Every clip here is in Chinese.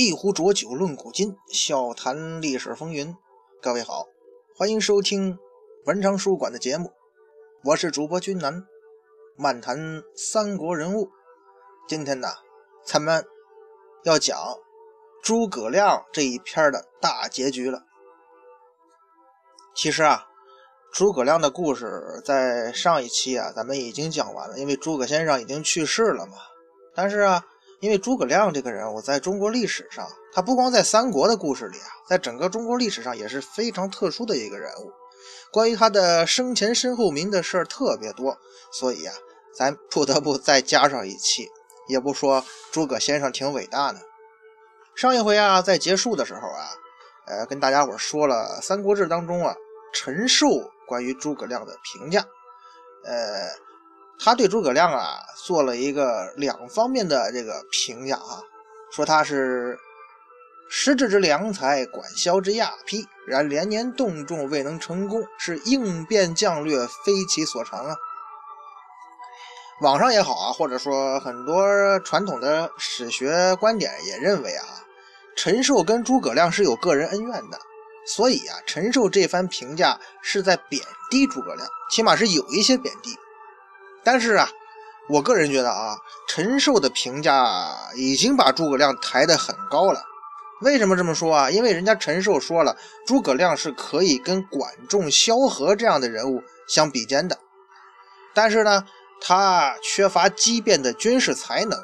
一壶浊酒论古今，笑谈历史风云。各位好，欢迎收听文昌书馆的节目，我是主播君南，漫谈三国人物。今天呢，咱们要讲诸葛亮这一篇的大结局了。其实啊，诸葛亮的故事在上一期啊，咱们已经讲完了，因为诸葛先生已经去世了嘛。但是啊。因为诸葛亮这个人物在中国历史上，他不光在三国的故事里啊，在整个中国历史上也是非常特殊的一个人物。关于他的生前身后名的事儿特别多，所以呀，咱不得不再加上一期。也不说诸葛先生挺伟大的。上一回啊，在结束的时候啊，呃，跟大家伙说了《三国志》当中啊，陈寿关于诸葛亮的评价，呃。他对诸葛亮啊做了一个两方面的这个评价啊，说他是失智之良才，管销之亚匹，然连年动众未能成功，是应变将略非其所长啊。网上也好啊，或者说很多传统的史学观点也认为啊，陈寿跟诸葛亮是有个人恩怨的，所以啊，陈寿这番评价是在贬低诸葛亮，起码是有一些贬低。但是啊，我个人觉得啊，陈寿的评价已经把诸葛亮抬得很高了。为什么这么说啊？因为人家陈寿说了，诸葛亮是可以跟管仲、萧何这样的人物相比肩的。但是呢，他缺乏机变的军事才能。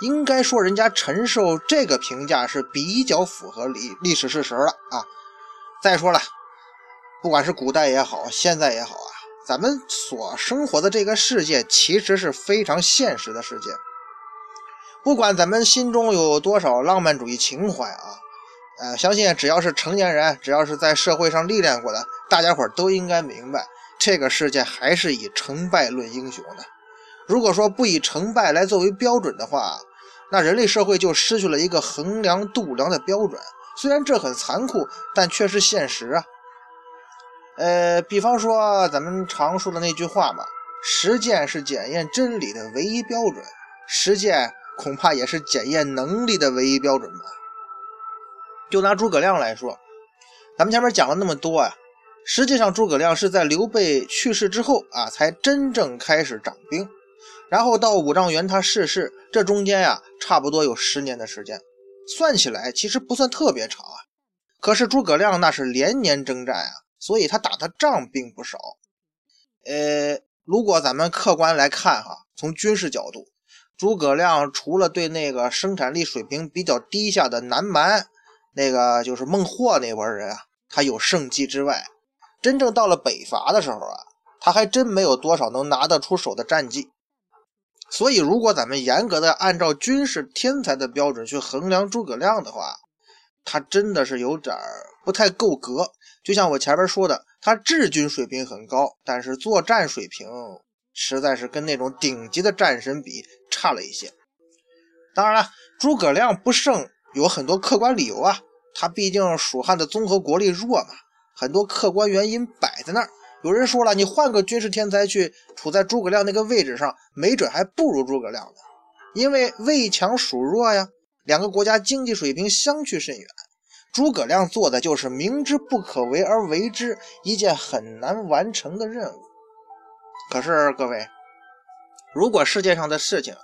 应该说，人家陈寿这个评价是比较符合历历史事实了啊。再说了，不管是古代也好，现在也好啊。咱们所生活的这个世界其实是非常现实的世界，不管咱们心中有多少浪漫主义情怀啊，呃，相信只要是成年人，只要是在社会上历练过的，大家伙都应该明白，这个世界还是以成败论英雄的。如果说不以成败来作为标准的话，那人类社会就失去了一个衡量度量的标准。虽然这很残酷，但却是现实啊。呃，比方说咱们常说的那句话嘛，实践是检验真理的唯一标准，实践恐怕也是检验能力的唯一标准吧。就拿诸葛亮来说，咱们前面讲了那么多呀，实际上诸葛亮是在刘备去世之后啊，才真正开始掌兵，然后到五丈原他逝世，这中间呀，差不多有十年的时间，算起来其实不算特别长啊。可是诸葛亮那是连年征战啊。所以他打的仗并不少，呃，如果咱们客观来看哈，从军事角度，诸葛亮除了对那个生产力水平比较低下的南蛮，那个就是孟获那波人啊，他有胜绩之外，真正到了北伐的时候啊，他还真没有多少能拿得出手的战绩。所以，如果咱们严格的按照军事天才的标准去衡量诸葛亮的话，他真的是有点不太够格。就像我前边说的，他治军水平很高，但是作战水平实在是跟那种顶级的战神比差了一些。当然了，诸葛亮不胜有很多客观理由啊，他毕竟蜀汉的综合国力弱嘛，很多客观原因摆在那儿。有人说了，你换个军事天才去处在诸葛亮那个位置上，没准还不如诸葛亮呢，因为魏强蜀弱呀，两个国家经济水平相去甚远。诸葛亮做的就是明知不可为而为之，一件很难完成的任务。可是各位，如果世界上的事情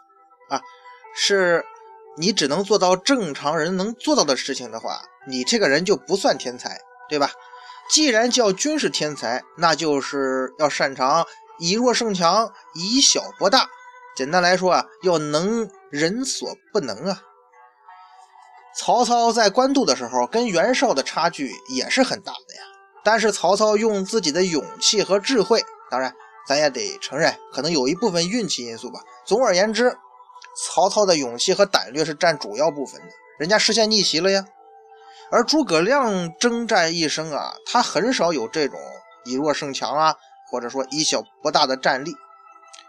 啊，是你只能做到正常人能做到的事情的话，你这个人就不算天才，对吧？既然叫军事天才，那就是要擅长以弱胜强，以小博大。简单来说啊，要能人所不能啊。曹操在官渡的时候，跟袁绍的差距也是很大的呀。但是曹操用自己的勇气和智慧，当然咱也得承认，可能有一部分运气因素吧。总而言之，曹操的勇气和胆略是占主要部分的，人家实现逆袭了呀。而诸葛亮征战一生啊，他很少有这种以弱胜强啊，或者说以小博大的战力。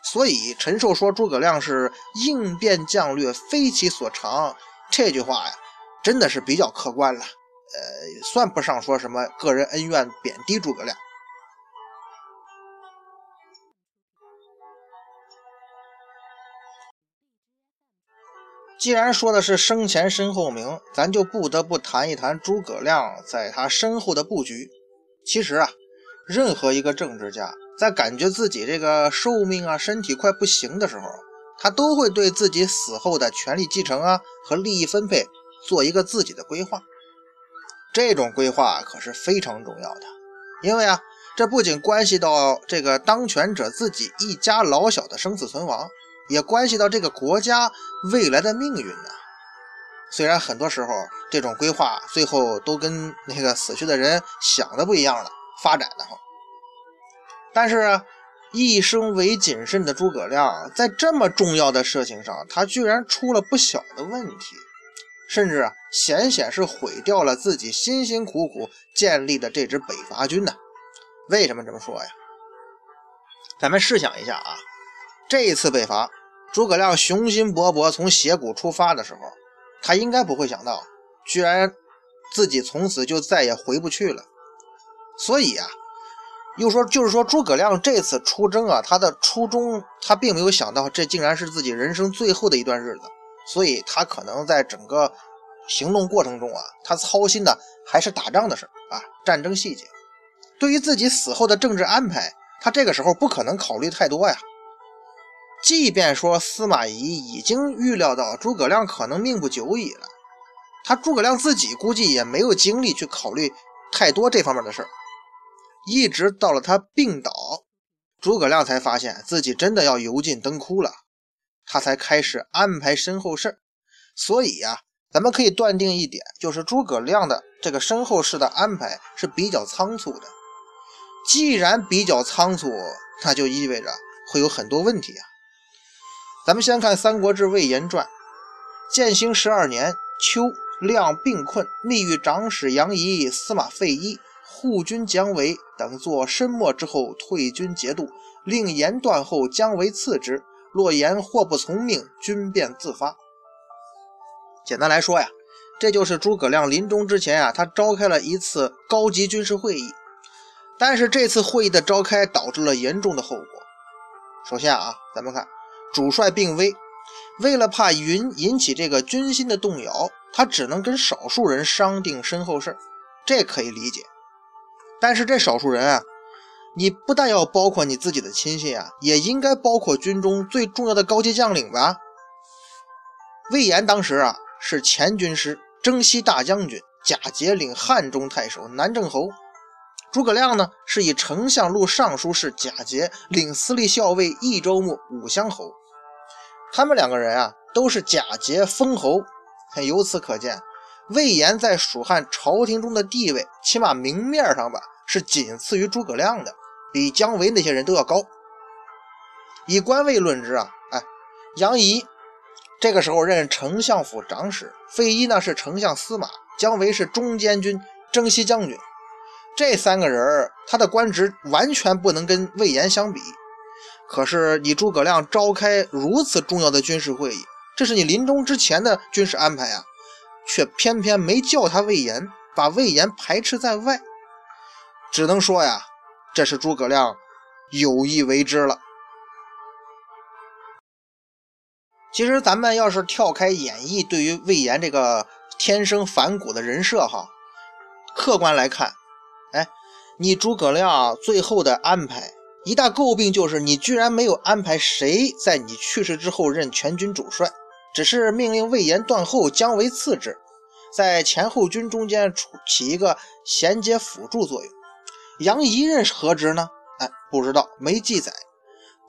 所以陈寿说诸葛亮是应变将略非其所长，这句话呀。真的是比较客观了，呃，算不上说什么个人恩怨贬低诸葛亮。既然说的是生前身后名，咱就不得不谈一谈诸葛亮在他身后的布局。其实啊，任何一个政治家在感觉自己这个寿命啊、身体快不行的时候，他都会对自己死后的权力继承啊和利益分配做一个自己的规划。这种规划可是非常重要的，因为啊，这不仅关系到这个当权者自己一家老小的生死存亡。也关系到这个国家未来的命运呢。虽然很多时候这种规划最后都跟那个死去的人想的不一样了，发展的哈。但是，一生为谨慎的诸葛亮，在这么重要的事情上，他居然出了不小的问题，甚至啊，险险是毁掉了自己辛辛苦苦建立的这支北伐军呢。为什么这么说呀？咱们试想一下啊。这一次北伐，诸葛亮雄心勃勃从斜谷出发的时候，他应该不会想到，居然自己从此就再也回不去了。所以啊，又说就是说诸葛亮这次出征啊，他的初衷他并没有想到这竟然是自己人生最后的一段日子，所以他可能在整个行动过程中啊，他操心的还是打仗的事啊，战争细节。对于自己死后的政治安排，他这个时候不可能考虑太多呀。即便说司马懿已经预料到诸葛亮可能命不久矣了，他诸葛亮自己估计也没有精力去考虑太多这方面的事儿。一直到了他病倒，诸葛亮才发现自己真的要油尽灯枯了，他才开始安排身后事儿。所以呀，咱们可以断定一点，就是诸葛亮的这个身后事的安排是比较仓促的。既然比较仓促，那就意味着会有很多问题啊。咱们先看《三国志·魏延传》，建兴十二年秋，亮病困，密与长史杨仪、司马费祎、护军姜维等作申末之后，退军节度，令言断后，姜维次之。若言祸不从命，军便自发。简单来说呀，这就是诸葛亮临终之前啊，他召开了一次高级军事会议。但是这次会议的召开导致了严重的后果。首先啊，咱们看。主帅病危，为了怕引引起这个军心的动摇，他只能跟少数人商定身后事这可以理解。但是这少数人啊，你不但要包括你自己的亲信啊，也应该包括军中最重要的高级将领吧？魏延当时啊是前军师、征西大将军，假节领汉中太守、南郑侯。诸葛亮呢是以丞相录尚书事假节领司隶校尉、益州牧、武乡侯。他们两个人啊，都是假节封侯，由此可见，魏延在蜀汉朝廷中的地位，起码明面上吧，是仅次于诸葛亮的，比姜维那些人都要高。以官位论之啊，哎，杨仪这个时候任丞相府长史，费祎呢是丞相司马，姜维是中监军、征西将军，这三个人他的官职完全不能跟魏延相比。可是你诸葛亮召开如此重要的军事会议，这是你临终之前的军事安排啊，却偏偏没叫他魏延，把魏延排斥在外，只能说呀，这是诸葛亮有意为之了。其实咱们要是跳开演绎对于魏延这个天生反骨的人设哈，客观来看，哎，你诸葛亮最后的安排。一大诟病就是你居然没有安排谁在你去世之后任全军主帅，只是命令魏延断后，姜维次之，在前后军中间起一个衔接辅助作用。杨仪任何职呢？哎，不知道，没记载。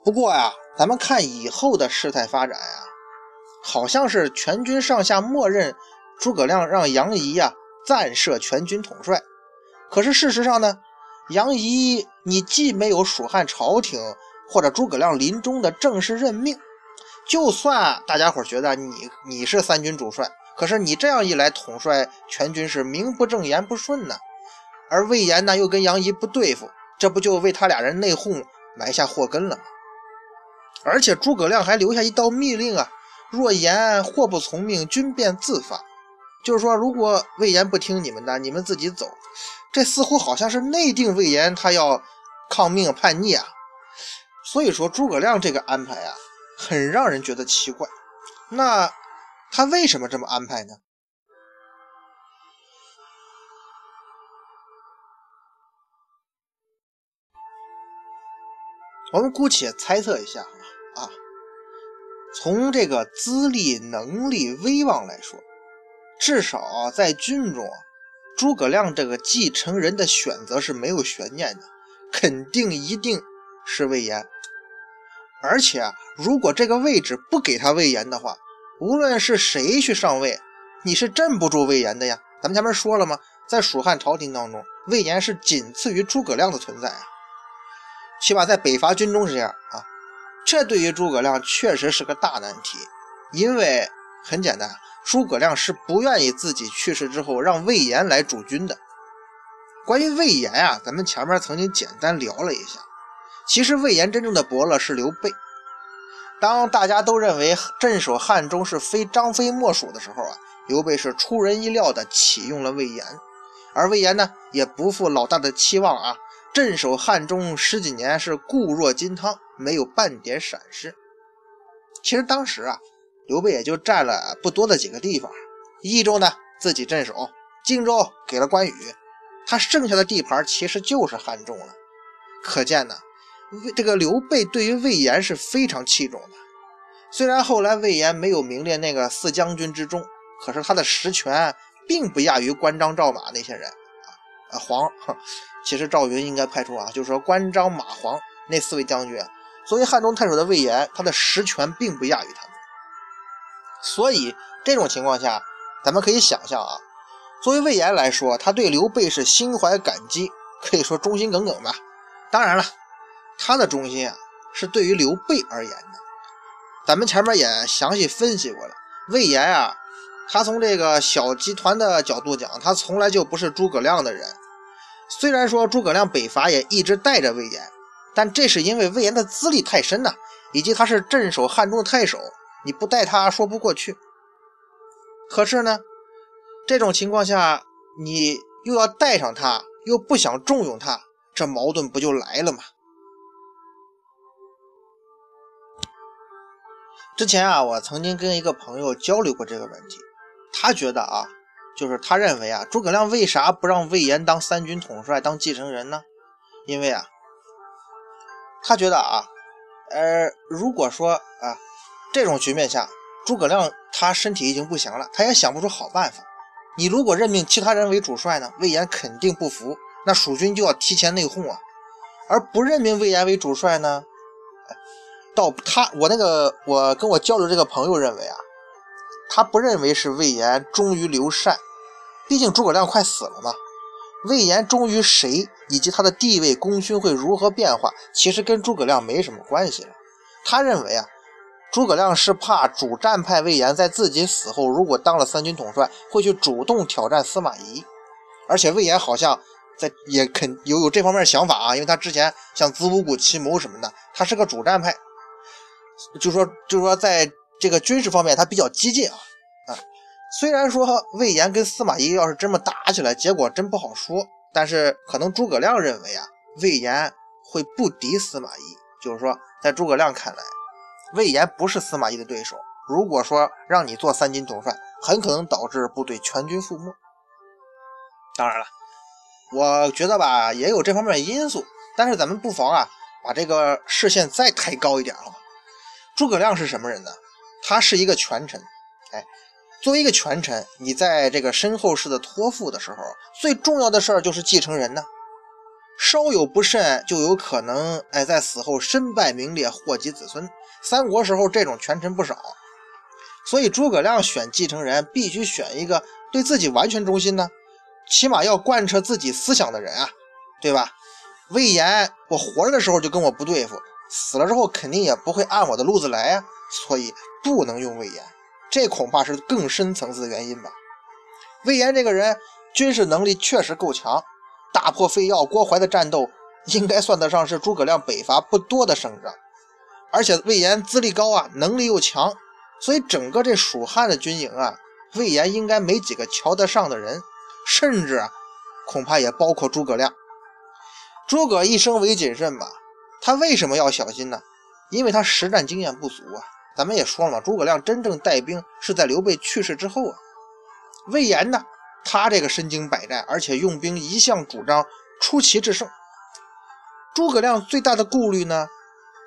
不过呀，咱们看以后的事态发展呀，好像是全军上下默认诸葛亮让杨仪呀暂设全军统帅。可是事实上呢？杨仪，你既没有蜀汉朝廷或者诸葛亮临终的正式任命，就算大家伙觉得你你是三军主帅，可是你这样一来统帅全军是名不正言不顺呢。而魏延呢又跟杨仪不对付，这不就为他俩人内讧埋下祸根了吗？而且诸葛亮还留下一道密令啊：若言或不从命，军便自发。就是说，如果魏延不听你们的，你们自己走。这似乎好像是内定魏延他要抗命叛逆啊，所以说诸葛亮这个安排啊，很让人觉得奇怪。那他为什么这么安排呢？我们姑且猜测一下啊，从这个资历、能力、威望来说，至少在军中，诸葛亮这个继承人的选择是没有悬念的，肯定一定是魏延。而且啊，如果这个位置不给他魏延的话，无论是谁去上位，你是镇不住魏延的呀。咱们前面说了吗？在蜀汉朝廷当中，魏延是仅次于诸葛亮的存在啊。起码在北伐军中是这样啊，这对于诸葛亮确实是个大难题，因为很简单，诸葛亮是不愿意自己去世之后让魏延来主军的。关于魏延啊，咱们前面曾经简单聊了一下，其实魏延真正的伯乐是刘备。当大家都认为镇守汉中是非张飞莫属的时候啊，刘备是出人意料的启用了魏延，而魏延呢也不负老大的期望啊。镇守汉中十几年是固若金汤，没有半点闪失。其实当时啊，刘备也就占了不多的几个地方，益州呢自己镇守，荆州给了关羽，他剩下的地盘其实就是汉中了。可见呢，这个刘备对于魏延是非常器重的。虽然后来魏延没有名列那个四将军之中，可是他的实权并不亚于关张赵马那些人啊黄。其实赵云应该派出啊，就是说关张马黄那四位将军，作为汉中太守的魏延，他的实权并不亚于他们。所以这种情况下，咱们可以想象啊，作为魏延来说，他对刘备是心怀感激，可以说忠心耿耿吧。当然了，他的忠心啊，是对于刘备而言的。咱们前面也详细分析过了，魏延啊，他从这个小集团的角度讲，他从来就不是诸葛亮的人。虽然说诸葛亮北伐也一直带着魏延，但这是因为魏延的资历太深呐，以及他是镇守汉中的太守，你不带他说不过去。可是呢，这种情况下，你又要带上他，又不想重用他，这矛盾不就来了吗？之前啊，我曾经跟一个朋友交流过这个问题，他觉得啊。就是他认为啊，诸葛亮为啥不让魏延当三军统帅、当继承人呢？因为啊，他觉得啊，呃，如果说啊，这种局面下，诸葛亮他身体已经不行了，他也想不出好办法。你如果任命其他人为主帅呢，魏延肯定不服，那蜀军就要提前内讧啊。而不任命魏延为主帅呢，到他我那个我跟我交流这个朋友认为啊，他不认为是魏延忠于刘禅。毕竟诸葛亮快死了嘛，魏延忠于谁，以及他的地位功勋会如何变化，其实跟诸葛亮没什么关系了。他认为啊，诸葛亮是怕主战派魏延在自己死后，如果当了三军统帅，会去主动挑战司马懿。而且魏延好像在也肯有有这方面想法啊，因为他之前像子午谷奇谋什么的，他是个主战派，就说就说在这个军事方面他比较激进啊啊。虽然说魏延跟司马懿要是这么打起来，结果真不好说。但是可能诸葛亮认为啊，魏延会不敌司马懿，就是说，在诸葛亮看来，魏延不是司马懿的对手。如果说让你做三军统帅，很可能导致部队全军覆没。当然了，我觉得吧，也有这方面因素。但是咱们不妨啊，把这个视线再抬高一点好吗。诸葛亮是什么人呢？他是一个权臣，哎。作为一个权臣，你在这个身后事的托付的时候，最重要的事儿就是继承人呢。稍有不慎，就有可能哎，在死后身败名裂，祸及子孙。三国时候这种权臣不少，所以诸葛亮选继承人，必须选一个对自己完全忠心呢，起码要贯彻自己思想的人啊，对吧？魏延，我活着的时候就跟我不对付，死了之后肯定也不会按我的路子来呀，所以不能用魏延。这恐怕是更深层次的原因吧。魏延这个人军事能力确实够强，大破费耀、郭淮的战斗应该算得上是诸葛亮北伐不多的胜仗。而且魏延资历高啊，能力又强，所以整个这蜀汉的军营啊，魏延应该没几个瞧得上的人，甚至啊，恐怕也包括诸葛亮。诸葛一生为谨慎吧，他为什么要小心呢？因为他实战经验不足啊。咱们也说了，诸葛亮真正带兵是在刘备去世之后啊。魏延呢，他这个身经百战，而且用兵一向主张出奇制胜。诸葛亮最大的顾虑呢，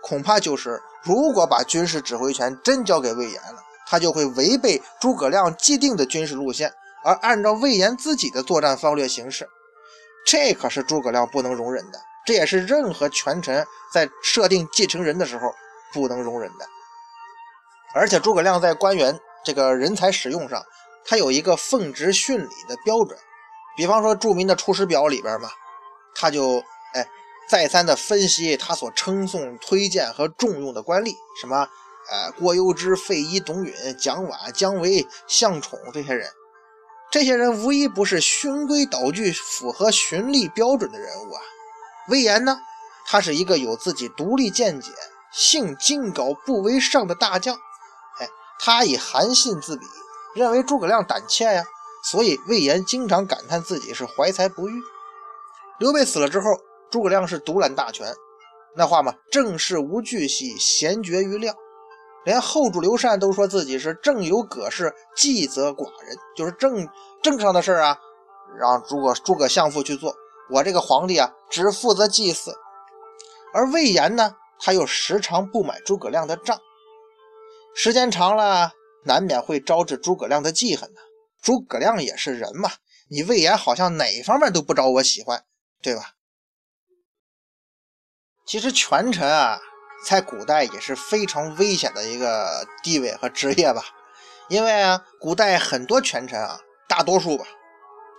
恐怕就是如果把军事指挥权真交给魏延了，他就会违背诸葛亮既定的军事路线，而按照魏延自己的作战方略行事。这可是诸葛亮不能容忍的，这也是任何权臣在设定继承人的时候不能容忍的。而且诸葛亮在官员这个人才使用上，他有一个奉职训礼的标准。比方说著名的《出师表》里边嘛，他就哎再三的分析他所称颂、推荐和重用的官吏，什么呃郭攸之、费祎、董允、蒋琬、姜维、向宠这些人，这些人无一不是循规蹈矩、符合循吏标准的人物啊。魏延呢，他是一个有自己独立见解、性精高不为上的大将。他以韩信自比，认为诸葛亮胆怯呀，所以魏延经常感叹自己是怀才不遇。刘备死了之后，诸葛亮是独揽大权，那话嘛，政事无巨细，闲绝于亮。连后主刘禅都说自己是政有葛氏，计则寡人，就是政政治上的事啊，让诸葛诸葛相父去做，我这个皇帝啊，只负责祭祀。而魏延呢，他又时常不买诸葛亮的账。时间长了，难免会招致诸葛亮的记恨呢。诸葛亮也是人嘛，你魏延好像哪方面都不招我喜欢，对吧？其实权臣啊，在古代也是非常危险的一个地位和职业吧。因为啊，古代很多权臣啊，大多数吧，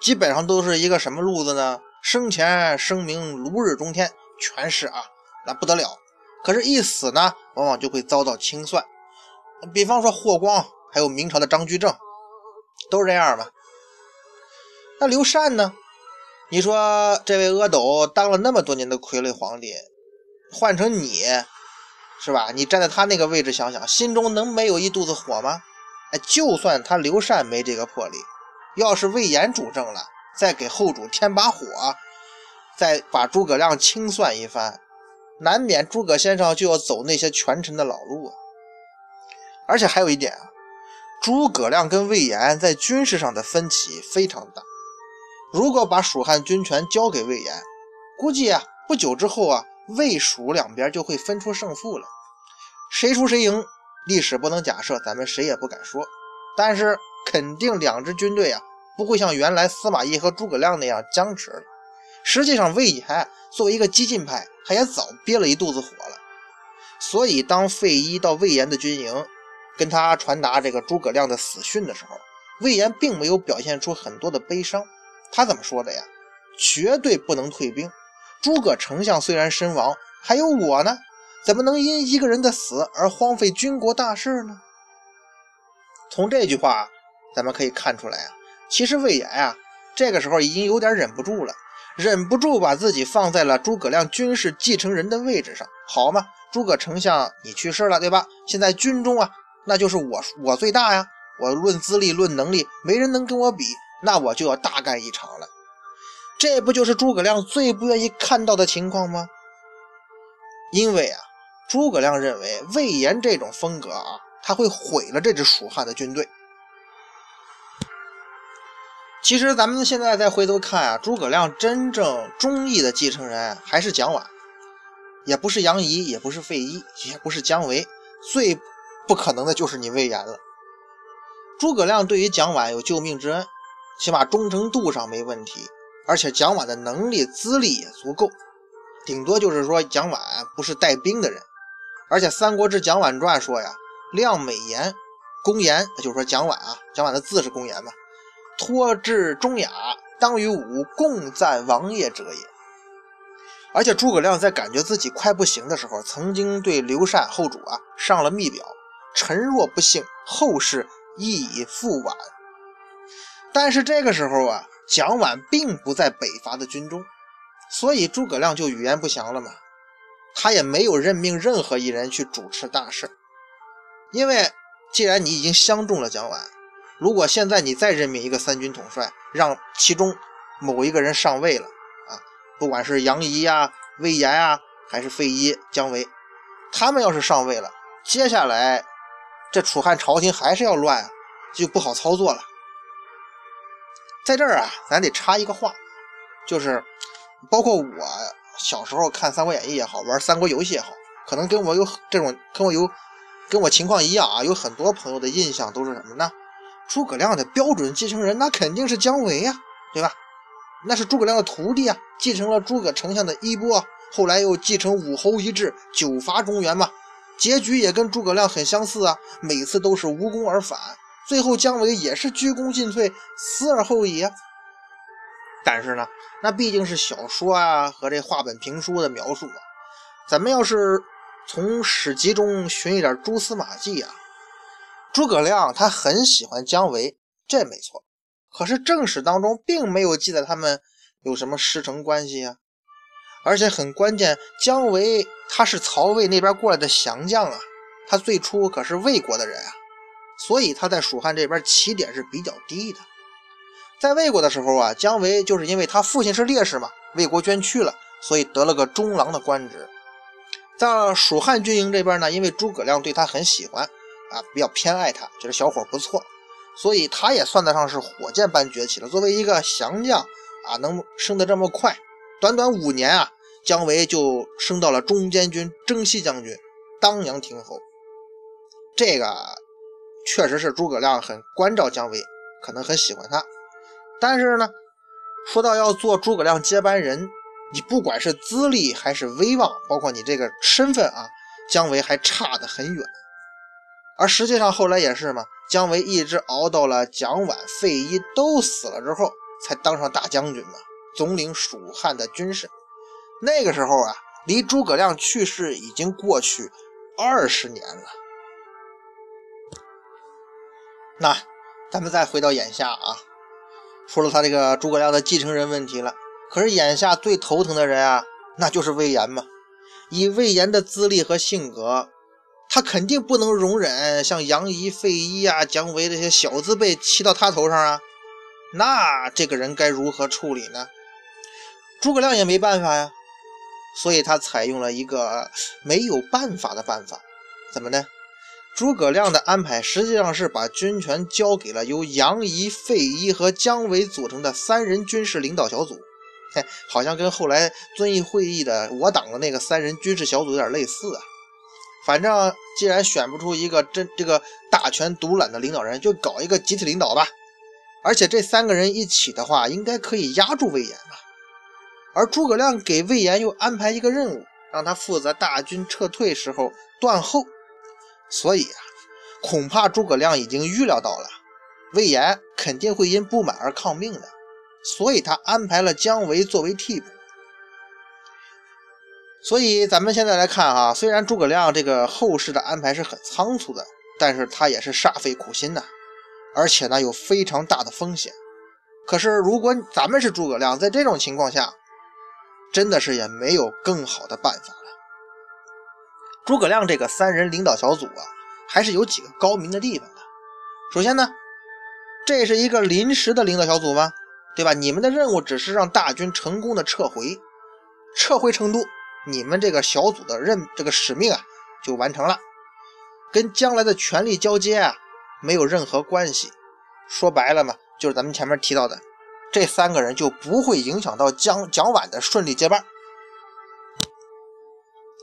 基本上都是一个什么路子呢？生前声名如日中天，权势啊，那不得了。可是，一死呢，往往就会遭到清算。比方说霍光，还有明朝的张居正，都是这样嘛。那刘禅呢？你说这位阿斗当了那么多年的傀儡皇帝，换成你，是吧？你站在他那个位置想想，心中能没有一肚子火吗？哎，就算他刘禅没这个魄力，要是魏延主政了，再给后主添把火，再把诸葛亮清算一番，难免诸葛先生就要走那些权臣的老路啊。而且还有一点啊，诸葛亮跟魏延在军事上的分歧非常大。如果把蜀汉军权交给魏延，估计啊，不久之后啊，魏蜀两边就会分出胜负了。谁输谁赢，历史不能假设，咱们谁也不敢说。但是肯定两支军队啊，不会像原来司马懿和诸葛亮那样僵持了。实际上，魏延作为一个激进派，他也早憋了一肚子火了。所以，当费祎到魏延的军营，跟他传达这个诸葛亮的死讯的时候，魏延并没有表现出很多的悲伤。他怎么说的呀？绝对不能退兵。诸葛丞相虽然身亡，还有我呢，怎么能因一个人的死而荒废军国大事呢？从这句话咱们可以看出来啊，其实魏延啊，这个时候已经有点忍不住了，忍不住把自己放在了诸葛亮军事继承人的位置上，好嘛？诸葛丞相你去世了，对吧？现在军中啊。那就是我，我最大呀！我论资历、论能力，没人能跟我比，那我就要大干一场了。这不就是诸葛亮最不愿意看到的情况吗？因为啊，诸葛亮认为魏延这种风格啊，他会毁了这支蜀汉的军队。其实咱们现在再回头看啊，诸葛亮真正中意的继承人还是蒋琬，也不是杨仪，也不是费祎，也不是姜维，最。不可能的就是你魏延了。诸葛亮对于蒋琬有救命之恩，起码忠诚度上没问题，而且蒋琬的能力资历也足够，顶多就是说蒋琬不是带兵的人。而且《三国志·蒋琬传》说呀：“亮美言，公言，就是说蒋琬啊，蒋琬的字是公言嘛，托至忠雅，当与吾共赞王爷者也。”而且诸葛亮在感觉自己快不行的时候，曾经对刘禅后主啊上了密表。臣若不幸，后事亦已复晚。但是这个时候啊，蒋琬并不在北伐的军中，所以诸葛亮就语焉不详了嘛。他也没有任命任何一人去主持大事，因为既然你已经相中了蒋琬，如果现在你再任命一个三军统帅，让其中某一个人上位了啊，不管是杨仪呀、魏延啊，还是费祎、姜维，他们要是上位了，接下来。这楚汉朝廷还是要乱，就不好操作了。在这儿啊，咱得插一个话，就是包括我小时候看《三国演义》也好，玩三国游戏也好，可能跟我有这种跟我有跟我情况一样啊，有很多朋友的印象都是什么呢？诸葛亮的标准继承人那肯定是姜维呀，对吧？那是诸葛亮的徒弟啊，继承了诸葛丞相的衣钵，后来又继承武侯遗志，九伐中原嘛。结局也跟诸葛亮很相似啊，每次都是无功而返，最后姜维也是鞠躬尽瘁，死而后已啊。但是呢，那毕竟是小说啊和这话本评书的描述啊，咱们要是从史籍中寻一点蛛丝马迹啊，诸葛亮他很喜欢姜维，这没错。可是正史当中并没有记载他们有什么师承关系呀，而且很关键，姜维他是曹魏那边过来的降将啊，他最初可是魏国的人啊，所以他在蜀汉这边起点是比较低的。在魏国的时候啊，姜维就是因为他父亲是烈士嘛，魏国捐躯了，所以得了个中郎的官职。在蜀汉军营这边呢，因为诸葛亮对他很喜欢啊，比较偏爱他，觉得小伙不错。所以他也算得上是火箭般崛起了。作为一个降将啊，能升得这么快，短短五年啊，姜维就升到了中监军征西将军、当阳亭侯。这个确实是诸葛亮很关照姜维，可能很喜欢他。但是呢，说到要做诸葛亮接班人，你不管是资历还是威望，包括你这个身份啊，姜维还差得很远。而实际上后来也是嘛。姜维一直熬到了蒋琬、费祎都死了之后，才当上大将军嘛，总领蜀汉的军事。那个时候啊，离诸葛亮去世已经过去二十年了。那咱们再回到眼下啊，说了他这个诸葛亮的继承人问题了。可是眼下最头疼的人啊，那就是魏延嘛。以魏延的资历和性格。他肯定不能容忍像杨仪、费祎啊、姜维这些小字辈骑到他头上啊！那这个人该如何处理呢？诸葛亮也没办法呀，所以他采用了一个没有办法的办法。怎么呢？诸葛亮的安排实际上是把军权交给了由杨仪、费祎和姜维组成的三人军事领导小组。嘿，好像跟后来遵义会议的我党的那个三人军事小组有点类似啊。反正既然选不出一个真这个大权独揽的领导人，就搞一个集体领导吧。而且这三个人一起的话，应该可以压住魏延吧。而诸葛亮给魏延又安排一个任务，让他负责大军撤退时候断后。所以啊，恐怕诸葛亮已经预料到了魏延肯定会因不满而抗命的，所以他安排了姜维作为替补。所以咱们现在来看哈，虽然诸葛亮这个后事的安排是很仓促的，但是他也是煞费苦心呐，而且呢有非常大的风险。可是如果咱们是诸葛亮，在这种情况下，真的是也没有更好的办法了。诸葛亮这个三人领导小组啊，还是有几个高明的地方的。首先呢，这是一个临时的领导小组吗？对吧？你们的任务只是让大军成功的撤回，撤回成都。你们这个小组的任这个使命啊，就完成了，跟将来的权力交接啊没有任何关系。说白了嘛，就是咱们前面提到的，这三个人就不会影响到蒋蒋琬的顺利接班。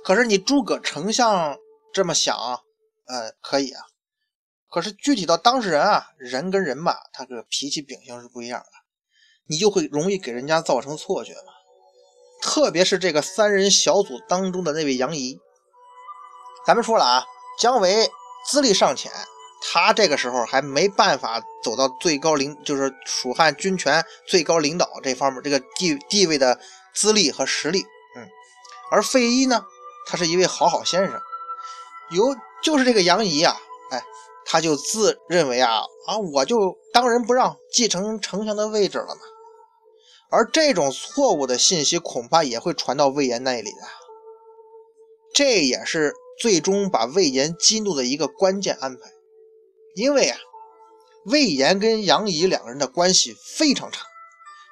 可是你诸葛丞相这么想，呃，可以啊。可是具体到当事人啊，人跟人吧，他个脾气秉性是不一样的，你就会容易给人家造成错觉嘛。特别是这个三人小组当中的那位杨仪，咱们说了啊，姜维资历尚浅，他这个时候还没办法走到最高领，就是蜀汉军权最高领导这方面这个地地位的资历和实力。嗯，而费祎呢，他是一位好好先生，有就是这个杨仪啊，哎，他就自认为啊啊，我就当仁不让，继承丞相的位置了嘛。而这种错误的信息恐怕也会传到魏延那里的，这也是最终把魏延激怒的一个关键安排。因为啊，魏延跟杨仪两个人的关系非常差，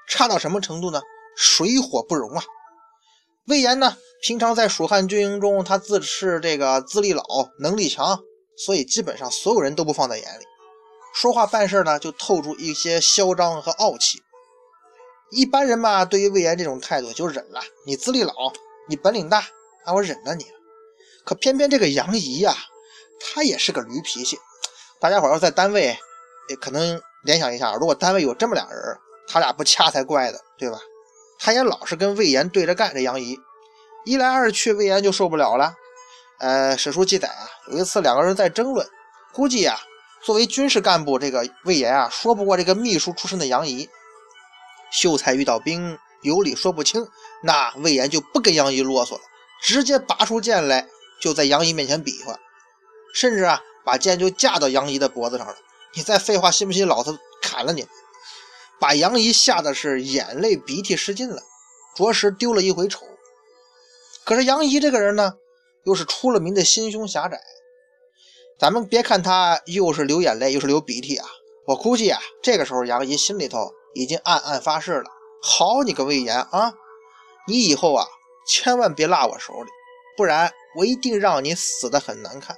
差到什么程度呢？水火不容啊！魏延呢，平常在蜀汉军营中，他自恃这个资历老、能力强，所以基本上所有人都不放在眼里。说话办事呢，就透出一些嚣张和傲气。一般人嘛，对于魏延这种态度就忍了。你资历老，你本领大，那，我忍了你。可偏偏这个杨仪呀，他也是个驴脾气。大家伙要在单位，也可能联想一下，如果单位有这么俩人，他俩不掐才怪的，对吧？他也老是跟魏延对着干。这杨仪一来二去，魏延就受不了了。呃，史书记载啊，有一次两个人在争论，估计啊，作为军事干部，这个魏延啊，说不过这个秘书出身的杨仪。秀才遇到兵，有理说不清，那魏延就不跟杨仪啰嗦了，直接拔出剑来，就在杨仪面前比划，甚至啊，把剑就架到杨仪的脖子上了。你再废话，信不信老子砍了你？把杨仪吓得是眼泪鼻涕失禁了，着实丢了一回丑。可是杨仪这个人呢，又是出了名的心胸狭窄。咱们别看他又是流眼泪又是流鼻涕啊，我估计啊，这个时候杨仪心里头。已经暗暗发誓了，好你个魏延啊！你以后啊，千万别落我手里，不然我一定让你死的很难看。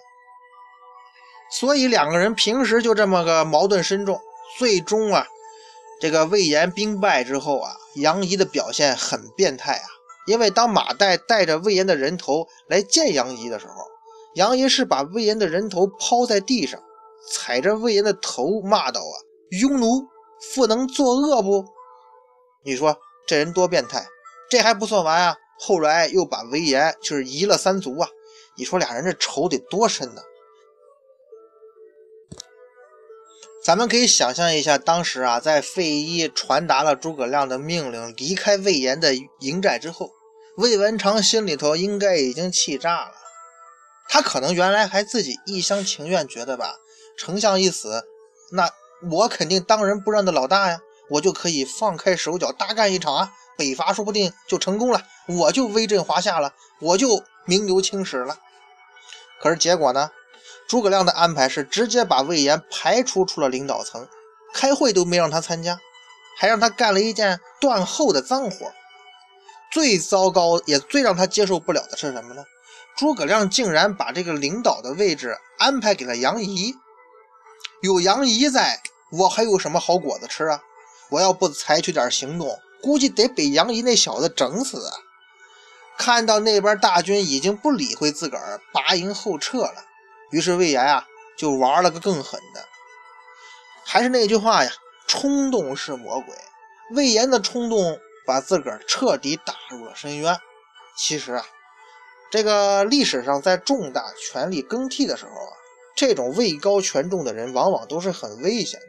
所以两个人平时就这么个矛盾深重。最终啊，这个魏延兵败之后啊，杨仪的表现很变态啊。因为当马岱带着魏延的人头来见杨仪的时候，杨仪是把魏延的人头抛在地上，踩着魏延的头骂道：“啊，庸奴！”复能作恶不？你说这人多变态！这还不算完啊，后来又把魏延就是夷了三族啊！你说俩人这仇得多深呢？咱们可以想象一下，当时啊，在费祎传达了诸葛亮的命令，离开魏延的营寨之后，魏文长心里头应该已经气炸了。他可能原来还自己一厢情愿，觉得吧，丞相一死，那。我肯定当仁不让的老大呀，我就可以放开手脚大干一场啊，北伐说不定就成功了，我就威震华夏了，我就名留青史了。可是结果呢？诸葛亮的安排是直接把魏延排除出了领导层，开会都没让他参加，还让他干了一件断后的脏活。最糟糕也最让他接受不了的是什么呢？诸葛亮竟然把这个领导的位置安排给了杨仪。有杨仪在，我还有什么好果子吃啊？我要不采取点行动，估计得被杨仪那小子整死啊！看到那边大军已经不理会自个儿，拔营后撤了，于是魏延啊就玩了个更狠的。还是那句话呀，冲动是魔鬼。魏延的冲动把自个儿彻底打入了深渊。其实啊，这个历史上在重大权力更替的时候啊。这种位高权重的人，往往都是很危险的。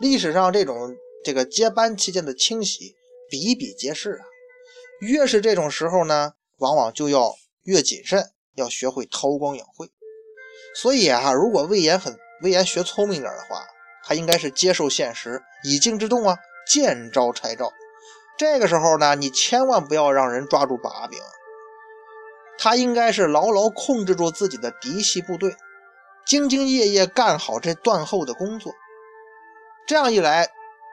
历史上这种这个接班期间的清洗比比皆是啊。越是这种时候呢，往往就要越谨慎，要学会韬光养晦。所以啊，如果魏延很魏延学聪明点的话，他应该是接受现实，以静制动啊，见招拆招。这个时候呢，你千万不要让人抓住把柄，他应该是牢牢控制住自己的嫡系部队。兢兢业业干好这断后的工作，这样一来，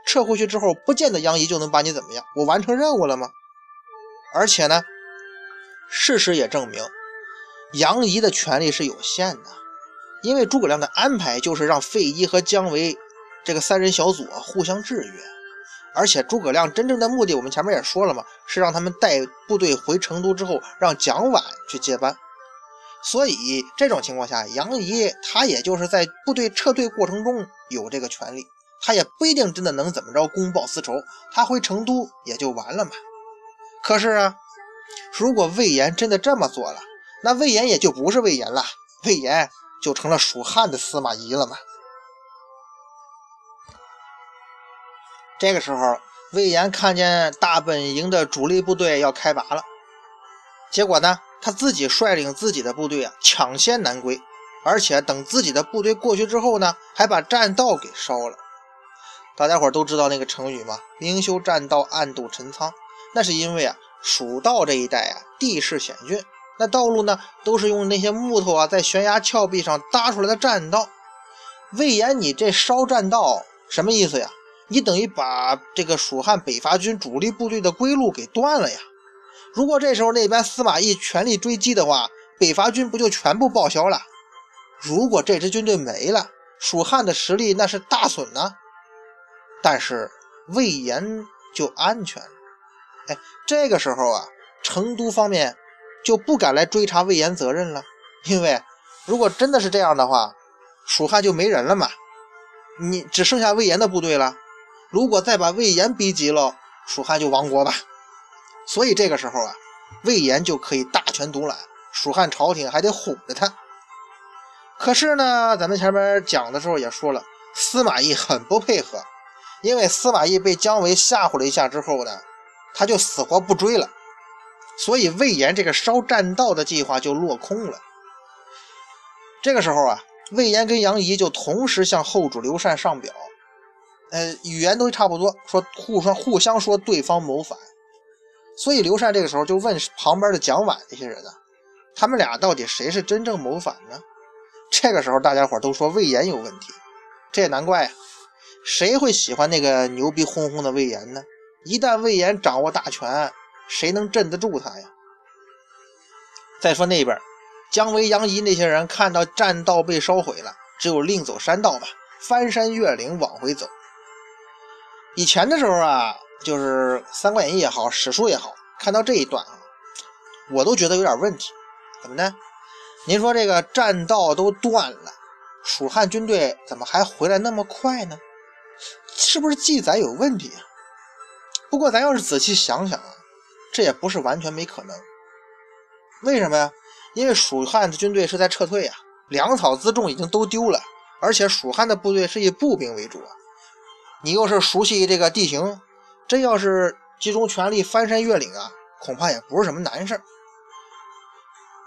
撤回去之后，不见得杨仪就能把你怎么样。我完成任务了吗？而且呢，事实也证明，杨仪的权力是有限的，因为诸葛亮的安排就是让费祎和姜维这个三人小组互相制约，而且诸葛亮真正的目的，我们前面也说了嘛，是让他们带部队回成都之后，让蒋琬去接班。所以这种情况下，杨仪他也就是在部队撤退过程中有这个权利，他也不一定真的能怎么着公报私仇，他回成都也就完了嘛。可是啊，如果魏延真的这么做了，那魏延也就不是魏延了，魏延就成了蜀汉的司马懿了嘛。这个时候，魏延看见大本营的主力部队要开拔了，结果呢？他自己率领自己的部队啊，抢先南归，而且等自己的部队过去之后呢，还把栈道给烧了。大家伙都知道那个成语吗？明修栈道，暗度陈仓。那是因为啊，蜀道这一带啊，地势险峻，那道路呢，都是用那些木头啊，在悬崖峭壁上搭出来的栈道。魏延，你这烧栈道什么意思呀？你等于把这个蜀汉北伐军主力部队的归路给断了呀。如果这时候那边司马懿全力追击的话，北伐军不就全部报销了？如果这支军队没了，蜀汉的实力那是大损呢。但是魏延就安全了。哎，这个时候啊，成都方面就不敢来追查魏延责任了，因为如果真的是这样的话，蜀汉就没人了嘛，你只剩下魏延的部队了。如果再把魏延逼急了，蜀汉就亡国吧。所以这个时候啊，魏延就可以大权独揽，蜀汉朝廷还得哄着他。可是呢，咱们前面讲的时候也说了，司马懿很不配合，因为司马懿被姜维吓唬了一下之后呢，他就死活不追了，所以魏延这个烧栈道的计划就落空了。这个时候啊，魏延跟杨仪就同时向后主刘禅上表，呃，语言都差不多，说互相互相说对方谋反。所以刘禅这个时候就问旁边的蒋琬这些人啊，他们俩到底谁是真正谋反呢？这个时候大家伙都说魏延有问题，这也难怪啊，谁会喜欢那个牛逼哄哄的魏延呢？一旦魏延掌握大权，谁能镇得住他呀？再说那边，姜维、杨仪那些人看到栈道被烧毁了，只有另走山道吧，翻山越岭往回走。以前的时候啊。就是《三国演义》也好，史书也好，看到这一段啊，我都觉得有点问题。怎么呢？您说这个栈道都断了，蜀汉军队怎么还回来那么快呢？是不是记载有问题啊？不过咱要是仔细想想啊，这也不是完全没可能。为什么呀？因为蜀汉的军队是在撤退啊，粮草辎重已经都丢了，而且蜀汉的部队是以步兵为主啊。你又是熟悉这个地形。真要是集中全力翻山越岭啊，恐怕也不是什么难事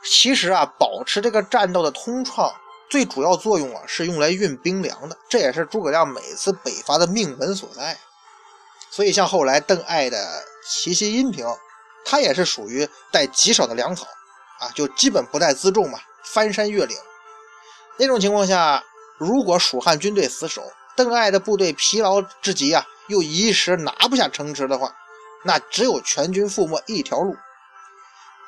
其实啊，保持这个栈道的通畅，最主要作用啊是用来运兵粮的，这也是诸葛亮每次北伐的命门所在。所以像后来邓艾的奇袭阴平，他也是属于带极少的粮草啊，就基本不带辎重嘛，翻山越岭。那种情况下，如果蜀汉军队死守，邓艾的部队疲劳至极啊。又一时拿不下城池的话，那只有全军覆没一条路。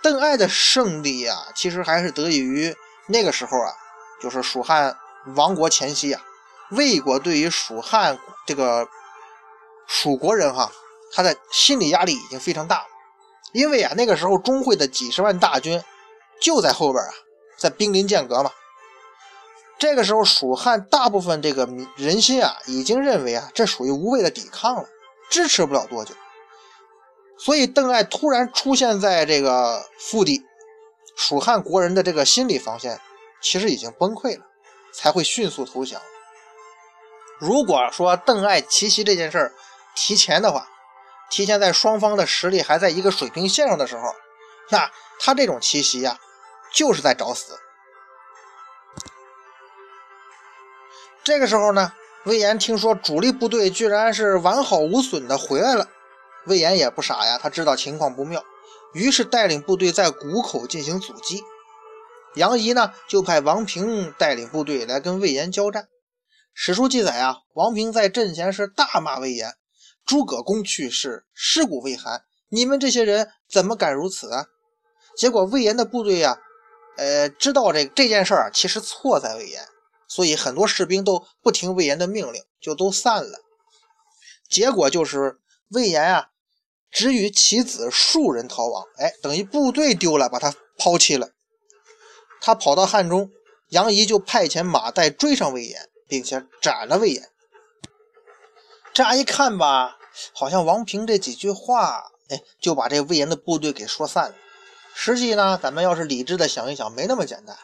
邓艾的胜利啊，其实还是得益于那个时候啊，就是蜀汉亡国前夕啊，魏国对于蜀汉这个蜀国人哈，他的心理压力已经非常大了。因为啊，那个时候钟会的几十万大军就在后边啊，在兵临剑阁嘛。这个时候，蜀汉大部分这个人心啊，已经认为啊，这属于无谓的抵抗了，支持不了多久。所以，邓艾突然出现在这个腹地，蜀汉国人的这个心理防线其实已经崩溃了，才会迅速投降。如果说邓艾奇袭这件事儿提前的话，提前在双方的实力还在一个水平线上的时候，那他这种奇袭呀，就是在找死。这个时候呢，魏延听说主力部队居然是完好无损的回来了，魏延也不傻呀，他知道情况不妙，于是带领部队在谷口进行阻击。杨仪呢，就派王平带领部队来跟魏延交战。史书记载啊，王平在阵前是大骂魏延：“诸葛公去世，尸骨未寒，你们这些人怎么敢如此啊？”结果魏延的部队呀，呃，知道这这件事儿其实错在魏延。所以很多士兵都不听魏延的命令，就都散了。结果就是魏延啊，只与其子数人逃亡。哎，等于部队丢了，把他抛弃了。他跑到汉中，杨仪就派遣马岱追上魏延，并且斩了魏延。乍一看吧，好像王平这几句话，哎，就把这魏延的部队给说散了。实际呢，咱们要是理智的想一想，没那么简单。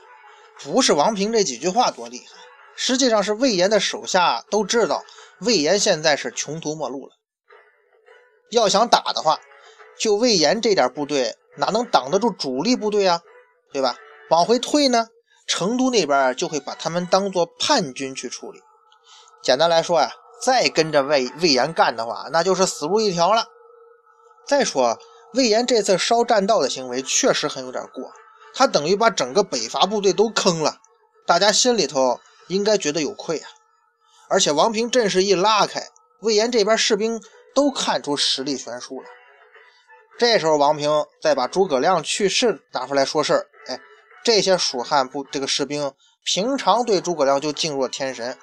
不是王平这几句话多厉害，实际上是魏延的手下都知道，魏延现在是穷途末路了。要想打的话，就魏延这点部队哪能挡得住主力部队啊？对吧？往回退呢，成都那边就会把他们当做叛军去处理。简单来说呀，再跟着魏魏延干的话，那就是死路一条了。再说，魏延这次烧栈道的行为确实很有点过。他等于把整个北伐部队都坑了，大家心里头应该觉得有愧啊。而且王平阵势一拉开，魏延这边士兵都看出实力悬殊了。这时候王平再把诸葛亮去世拿出来说事儿，哎，这些蜀汉部这个士兵平常对诸葛亮就敬若天神，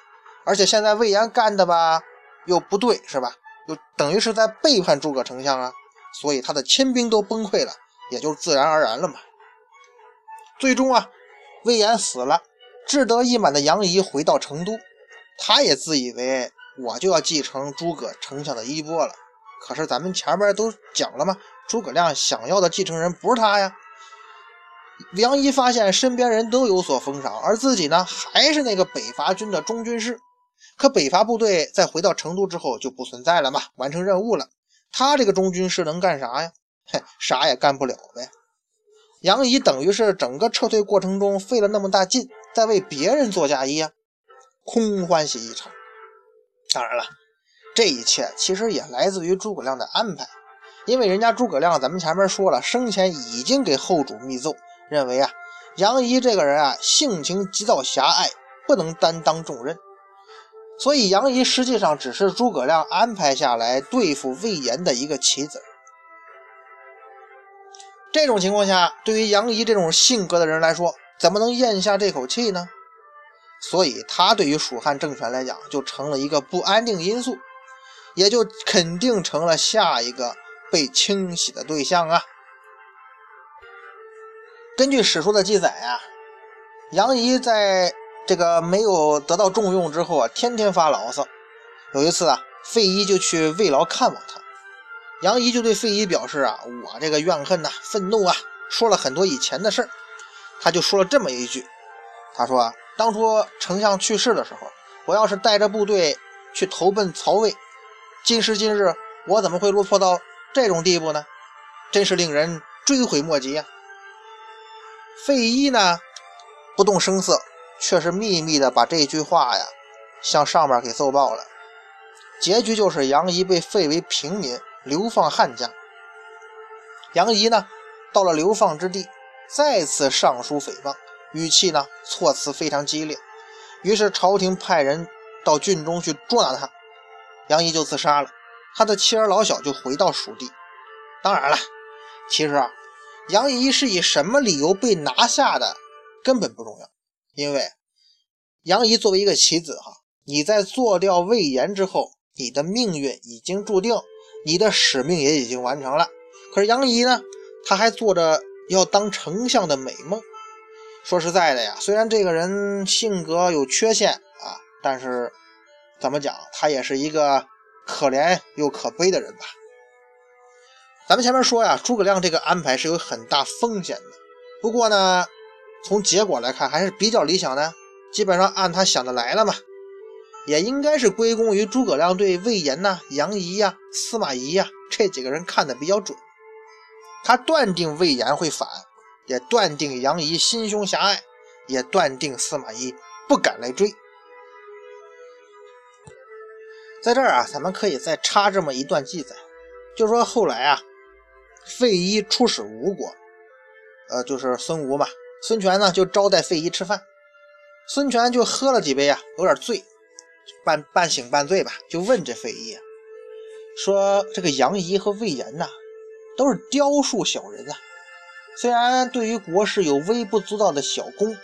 而且现在魏延干的吧又不对，是吧？又等于是在背叛诸葛丞相啊，所以他的亲兵都崩溃了，也就自然而然了嘛。最终啊，魏延死了，志得意满的杨仪回到成都，他也自以为我就要继承诸葛丞相的衣钵了。可是咱们前边都讲了嘛，诸葛亮想要的继承人不是他呀。杨仪发现身边人都有所封赏，而自己呢还是那个北伐军的中军师。可北伐部队在回到成都之后就不存在了嘛，完成任务了。他这个中军师能干啥呀？嘿，啥也干不了呗。杨仪等于是整个撤退过程中费了那么大劲，在为别人做嫁衣啊，空欢喜一场。当然了，这一切其实也来自于诸葛亮的安排，因为人家诸葛亮，咱们前面说了，生前已经给后主密奏。认为啊，杨仪这个人啊，性情急躁狭隘，不能担当重任，所以杨仪实际上只是诸葛亮安排下来对付魏延的一个棋子。这种情况下，对于杨仪这种性格的人来说，怎么能咽下这口气呢？所以他对于蜀汉政权来讲，就成了一个不安定因素，也就肯定成了下一个被清洗的对象啊。根据史书的记载啊，杨仪在这个没有得到重用之后啊，天天发牢骚。有一次啊，费祎就去慰劳看望他，杨仪就对费祎表示啊，我这个怨恨呐，愤怒啊，说了很多以前的事儿。他就说了这么一句，他说啊，当初丞相去世的时候，我要是带着部队去投奔曹魏，今时今日我怎么会落魄到这种地步呢？真是令人追悔莫及呀。费祎呢，不动声色，却是秘密的把这句话呀向上面给奏报了。结局就是杨仪被废为平民，流放汉家。杨仪呢，到了流放之地，再次上书诽谤，语气呢措辞非常激烈。于是朝廷派人到郡中去捉拿他，杨仪就自杀了，他的妻儿老小就回到蜀地。当然了，其实啊。杨仪是以什么理由被拿下的，根本不重要，因为杨仪作为一个棋子，哈，你在做掉魏延之后，你的命运已经注定，你的使命也已经完成了。可是杨仪呢，他还做着要当丞相的美梦。说实在的呀，虽然这个人性格有缺陷啊，但是怎么讲，他也是一个可怜又可悲的人吧。咱们前面说呀，诸葛亮这个安排是有很大风险的。不过呢，从结果来看还是比较理想的，基本上按他想的来了嘛。也应该是归功于诸葛亮对魏延呐、杨仪呀、司马懿呀这几个人看的比较准。他断定魏延会反，也断定杨仪心胸狭隘，也断定司马懿不敢来追。在这儿啊，咱们可以再插这么一段记载，就说后来啊。费祎出使吴国，呃，就是孙吴嘛。孙权呢就招待费祎吃饭，孙权就喝了几杯啊，有点醉，半半醒半醉吧，就问这费祎啊说：“这个杨仪和魏延呐，都是雕塑小人啊。虽然对于国事有微不足道的小功，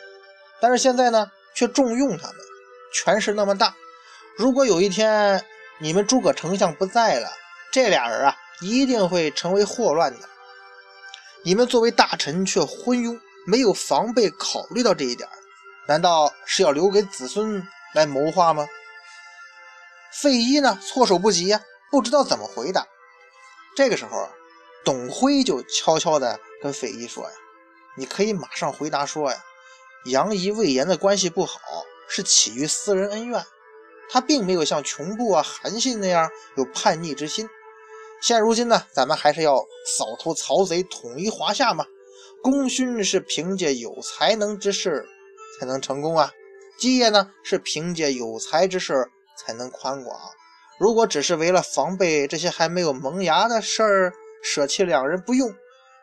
但是现在呢却重用他们，权势那么大。如果有一天你们诸葛丞相不在了，这俩人啊。”一定会成为祸乱的。你们作为大臣却昏庸，没有防备考虑到这一点，难道是要留给子孙来谋划吗？费祎呢，措手不及呀，不知道怎么回答。这个时候啊，董辉就悄悄地跟费祎说呀：“你可以马上回答说呀，杨仪、魏延的关系不好，是起于私人恩怨，他并没有像穷布啊、韩信那样有叛逆之心。”现如今呢，咱们还是要扫除曹贼，统一华夏嘛。功勋是凭借有才能之士才能成功啊，基业呢是凭借有才之士才能宽广。如果只是为了防备这些还没有萌芽的事儿，舍弃两人不用，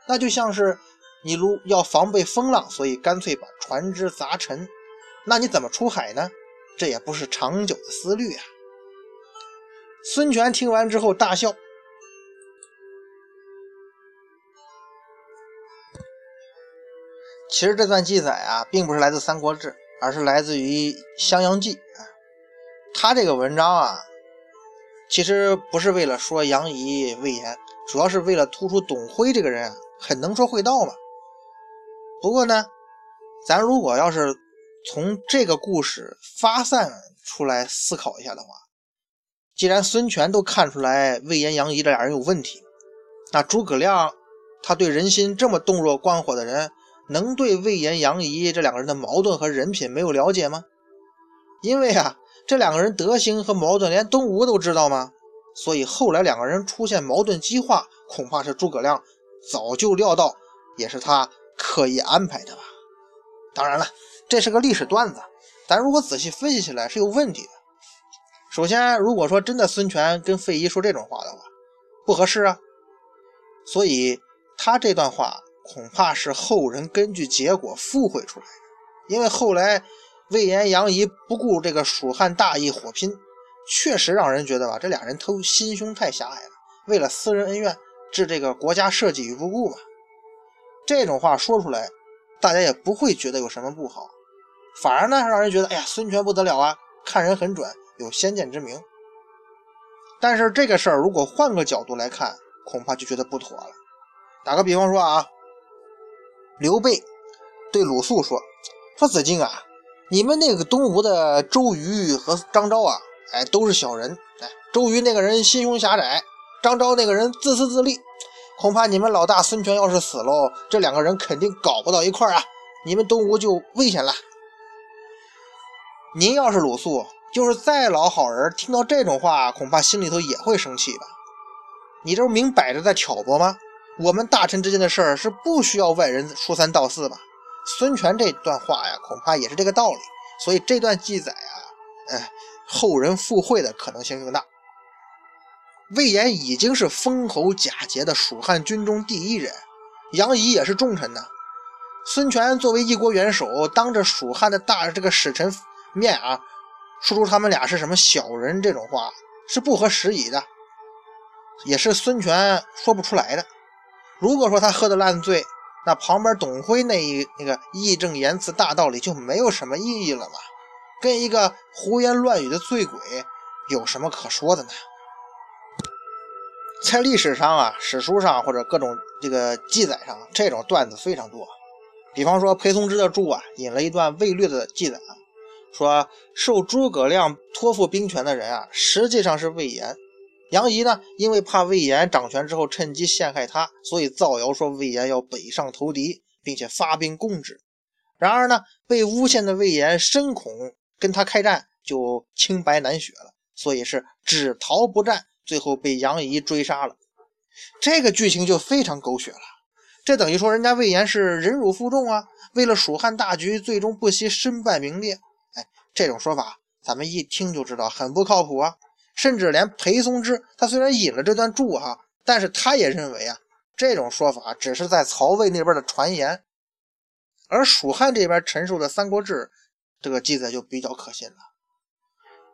那就像是你如要防备风浪，所以干脆把船只砸沉，那你怎么出海呢？这也不是长久的思虑啊。孙权听完之后大笑。其实这段记载啊，并不是来自《三国志》，而是来自于《襄阳记》啊。他这个文章啊，其实不是为了说杨仪、魏延，主要是为了突出董辉这个人啊，很能说会道嘛。不过呢，咱如果要是从这个故事发散出来思考一下的话，既然孙权都看出来魏延、杨仪这俩人有问题，那诸葛亮他对人心这么洞若观火的人，能对魏延、杨仪这两个人的矛盾和人品没有了解吗？因为啊。这两个人德行和矛盾，连东吴都知道吗？所以后来两个人出现矛盾激化，恐怕是诸葛亮早就料到，也是他刻意安排的吧。当然了，这是个历史段子，咱如果仔细分析起来是有问题的。首先，如果说真的孙权跟费祎说这种话的话，不合适啊。所以他这段话恐怕是后人根据结果附会出来的，因为后来。魏延、杨仪不顾这个蜀汉大义火拼，确实让人觉得吧，这俩人都心胸太狭隘了，为了私人恩怨置这个国家社稷于不顾嘛。这种话说出来，大家也不会觉得有什么不好，反而呢让人觉得，哎呀，孙权不得了啊，看人很准，有先见之明。但是这个事儿如果换个角度来看，恐怕就觉得不妥了。打个比方说啊，刘备对鲁肃说：“说子敬啊。”你们那个东吴的周瑜和张昭啊，哎，都是小人。哎，周瑜那个人心胸狭窄，张昭那个人自私自利。恐怕你们老大孙权要是死喽，这两个人肯定搞不到一块儿啊，你们东吴就危险了。您要是鲁肃，就是再老好人，听到这种话，恐怕心里头也会生气吧？你这不明摆着在挑拨吗？我们大臣之间的事儿是不需要外人说三道四吧？孙权这段话呀，恐怕也是这个道理，所以这段记载啊，哎，后人附会的可能性更大。魏延已经是封侯贾节的蜀汉军中第一人，杨仪也是重臣呢。孙权作为一国元首，当着蜀汉的大这个使臣面啊，说出他们俩是什么小人这种话，是不合时宜的，也是孙权说不出来的。如果说他喝的烂醉，那旁边董辉那一那个义正言辞大道理就没有什么意义了嘛？跟一个胡言乱语的醉鬼有什么可说的呢？在历史上啊，史书上或者各种这个记载上，这种段子非常多。比方说，裴松之的注啊，引了一段魏略的记载，说受诸葛亮托付兵权的人啊，实际上是魏延。杨仪呢，因为怕魏延掌权之后趁机陷害他，所以造谣说魏延要北上投敌，并且发兵攻之。然而呢，被诬陷的魏延深恐跟他开战就清白难雪了，所以是只逃不战，最后被杨仪追杀了。这个剧情就非常狗血了，这等于说人家魏延是忍辱负重啊，为了蜀汉大局，最终不惜身败名裂。哎，这种说法咱们一听就知道很不靠谱啊。甚至连裴松之，他虽然引了这段注哈，但是他也认为啊，这种说法只是在曹魏那边的传言，而蜀汉这边陈述的《三国志》这个记载就比较可信了。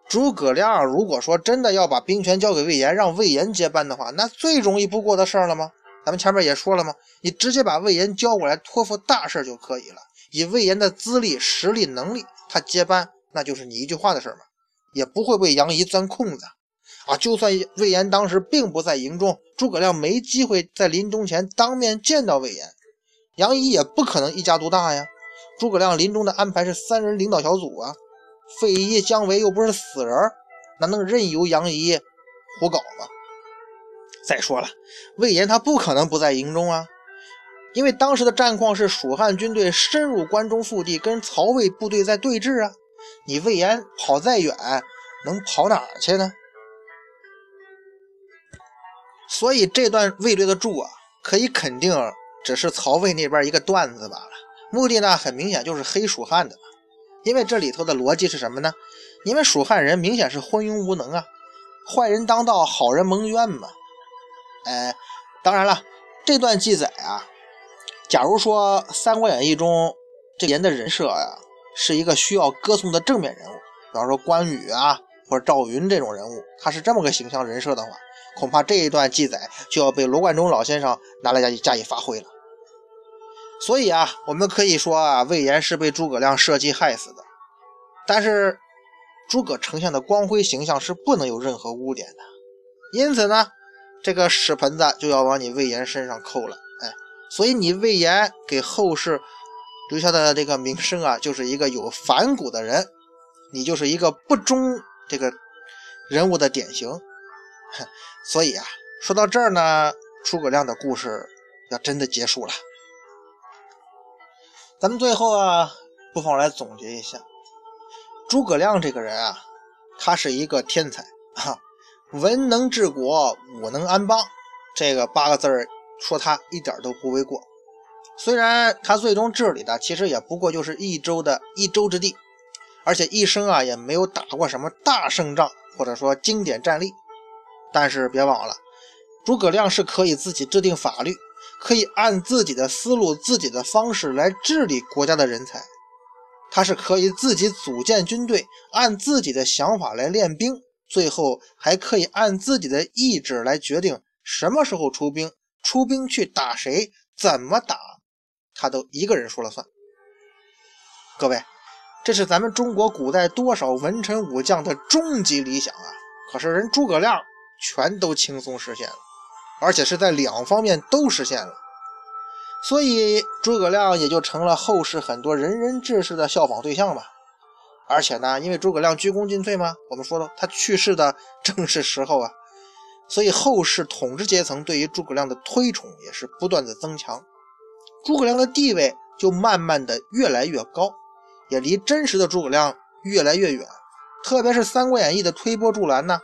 诸葛亮如果说真的要把兵权交给魏延，让魏延接班的话，那最容易不过的事儿了吗？咱们前面也说了吗？你直接把魏延交过来，托付大事就可以了。以魏延的资历、实力、能力，他接班那就是你一句话的事儿嘛。也不会为杨仪钻空子啊！就算魏延当时并不在营中，诸葛亮没机会在临终前当面见到魏延，杨仪也不可能一家独大呀。诸葛亮临终的安排是三人领导小组啊，费祎、姜维又不是死人，哪能任由杨仪胡搞吗？再说了，魏延他不可能不在营中啊，因为当时的战况是蜀汉军队深入关中腹地，跟曹魏部队在对峙啊。你魏延跑再远，能跑哪儿去呢？所以这段魏略的注啊，可以肯定只是曹魏那边一个段子罢了。目的呢，很明显就是黑蜀汉的。因为这里头的逻辑是什么呢？因为蜀汉人明显是昏庸无能啊，坏人当道，好人蒙冤嘛。哎，当然了，这段记载啊，假如说《三国演义》中这人的人设呀。是一个需要歌颂的正面人物，比方说关羽啊，或者赵云这种人物，他是这么个形象人设的话，恐怕这一段记载就要被罗贯中老先生拿来加以加以发挥了。所以啊，我们可以说啊，魏延是被诸葛亮设计害死的。但是诸葛丞相的光辉形象是不能有任何污点的，因此呢，这个屎盆子就要往你魏延身上扣了。哎，所以你魏延给后世留下的这个名声啊，就是一个有反骨的人，你就是一个不忠这个人物的典型。所以啊，说到这儿呢，诸葛亮的故事要真的结束了。咱们最后啊，不妨来总结一下，诸葛亮这个人啊，他是一个天才啊，文能治国，武能安邦，这个八个字儿说他一点都不为过。虽然他最终治理的其实也不过就是一州的一州之地，而且一生啊也没有打过什么大胜仗或者说经典战例，但是别忘了，诸葛亮是可以自己制定法律。可以按自己的思路、自己的方式来治理国家的人才，他是可以自己组建军队，按自己的想法来练兵，最后还可以按自己的意志来决定什么时候出兵，出兵去打谁，怎么打，他都一个人说了算。各位，这是咱们中国古代多少文臣武将的终极理想啊！可是人诸葛亮全都轻松实现了。而且是在两方面都实现了，所以诸葛亮也就成了后世很多仁人志士的效仿对象吧。而且呢，因为诸葛亮鞠躬尽瘁嘛，我们说了，他去世的 正是时候啊，所以后世统治阶层对于诸葛亮的推崇也是不断的增强，诸葛亮的地位就慢慢的越来越高，也离真实的诸葛亮越来越远。特别是《三国演义》的推波助澜呢。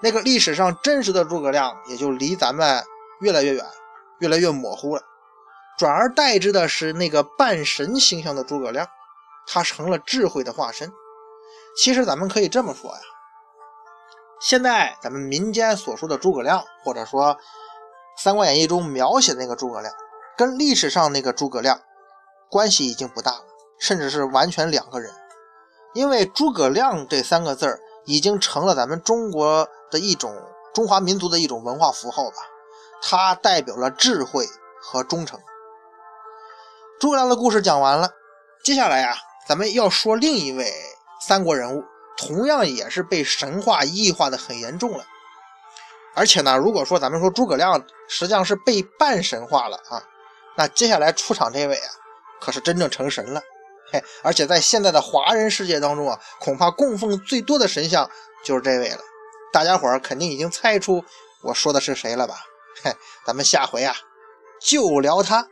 那个历史上真实的诸葛亮也就离咱们越来越远，越来越模糊了，转而代之的是那个半神形象的诸葛亮，他成了智慧的化身。其实咱们可以这么说呀，现在咱们民间所说的诸葛亮，或者说《三国演义》中描写的那个诸葛亮，跟历史上那个诸葛亮关系已经不大了，甚至是完全两个人，因为诸葛亮这三个字儿已经成了咱们中国。的一种中华民族的一种文化符号吧，它代表了智慧和忠诚。诸葛亮的故事讲完了，接下来呀，咱们要说另一位三国人物，同样也是被神话异化的很严重了。而且呢，如果说咱们说诸葛亮实际上是被半神化了啊，那接下来出场这位啊，可是真正成神了。嘿，而且在现在的华人世界当中啊，恐怕供奉最多的神像就是这位了。大家伙儿肯定已经猜出我说的是谁了吧？嘿，咱们下回啊就聊他。